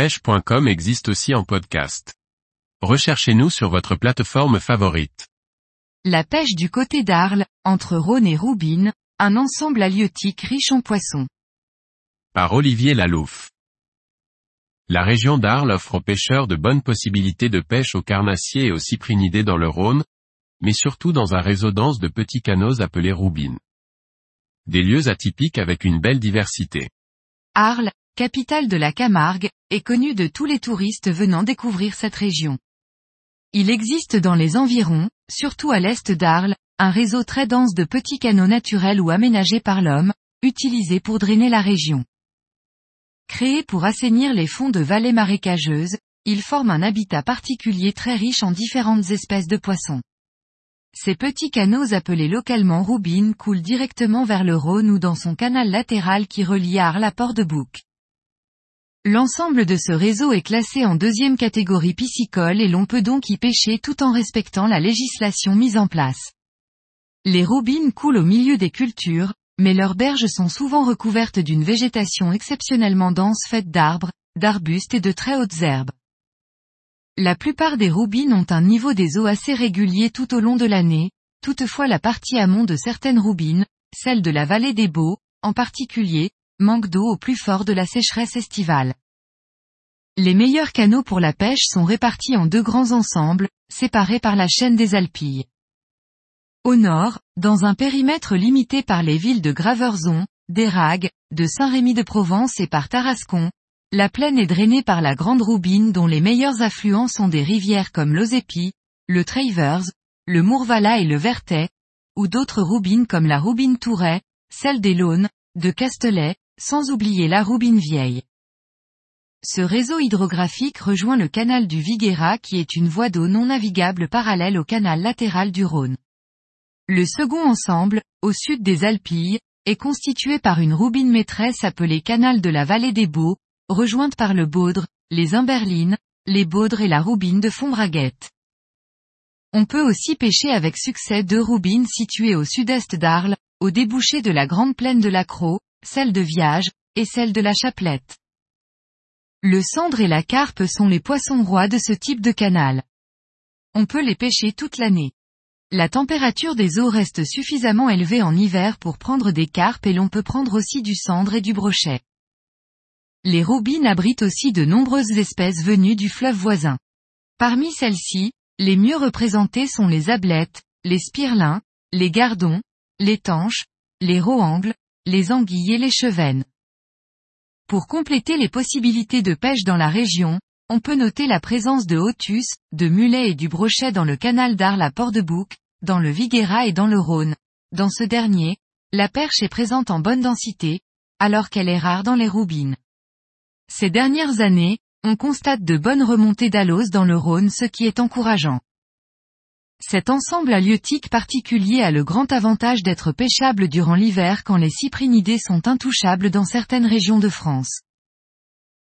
pêche.com existe aussi en podcast. Recherchez-nous sur votre plateforme favorite. La pêche du côté d'Arles, entre Rhône et Roubine, un ensemble halieutique riche en poissons. Par Olivier Lalouf. La région d'Arles offre aux pêcheurs de bonnes possibilités de pêche aux carnassiers et aux cyprinidés dans le Rhône, mais surtout dans un réseau dense de petits canaux appelés roubines. Des lieux atypiques avec une belle diversité. Arles, capitale de la Camargue, est connue de tous les touristes venant découvrir cette région. Il existe dans les environs, surtout à l'est d'Arles, un réseau très dense de petits canaux naturels ou aménagés par l'homme, utilisés pour drainer la région. Créés pour assainir les fonds de vallées marécageuses, ils forment un habitat particulier très riche en différentes espèces de poissons. Ces petits canaux appelés localement roubines coulent directement vers le Rhône ou dans son canal latéral qui relie Arles à Port-de-Bouc. L'ensemble de ce réseau est classé en deuxième catégorie piscicole et l'on peut donc y pêcher tout en respectant la législation mise en place. Les roubines coulent au milieu des cultures, mais leurs berges sont souvent recouvertes d'une végétation exceptionnellement dense faite d'arbres, d'arbustes et de très hautes herbes. La plupart des roubines ont un niveau des eaux assez régulier tout au long de l'année, toutefois la partie amont de certaines roubines, celle de la vallée des Baux, en particulier, manque d'eau au plus fort de la sécheresse estivale. Les meilleurs canaux pour la pêche sont répartis en deux grands ensembles, séparés par la chaîne des Alpilles. Au nord, dans un périmètre limité par les villes de Graverzon, d'Erague, de Saint-Rémy-de-Provence et par Tarascon, la plaine est drainée par la Grande Roubine dont les meilleurs affluents sont des rivières comme l'Ozépi, le Travers, le Mourvala et le Vertet, ou d'autres roubines comme la Roubine Touret, celle des Launes, de Castelet, sans oublier la Roubine Vieille. Ce réseau hydrographique rejoint le canal du Viguera qui est une voie d'eau non navigable parallèle au canal latéral du Rhône. Le second ensemble, au sud des Alpilles, est constitué par une roubine maîtresse appelée canal de la vallée des Baux, rejointe par le Baudre, les Imberlines, les Baudres et la Roubine de Fombraguette. On peut aussi pêcher avec succès deux roubines situées au sud-est d'Arles, au débouché de la grande plaine de la Croix, celle de Viage, et celle de la Chaplette. Le cendre et la carpe sont les poissons rois de ce type de canal. On peut les pêcher toute l'année. La température des eaux reste suffisamment élevée en hiver pour prendre des carpes et l'on peut prendre aussi du cendre et du brochet. Les roubines abritent aussi de nombreuses espèces venues du fleuve voisin. Parmi celles-ci, les mieux représentées sont les ablettes, les spirlins, les gardons, les tanches, les roangles, les anguilles et les chevennes. Pour compléter les possibilités de pêche dans la région, on peut noter la présence de hotus, de mulets et du brochet dans le canal d'Arles à Port-de-Bouc, dans le Viguera et dans le Rhône. Dans ce dernier, la perche est présente en bonne densité, alors qu'elle est rare dans les roubines. Ces dernières années, on constate de bonnes remontées d'alose dans le Rhône ce qui est encourageant. Cet ensemble halieutique particulier a le grand avantage d'être pêchable durant l'hiver quand les cyprinidés sont intouchables dans certaines régions de France.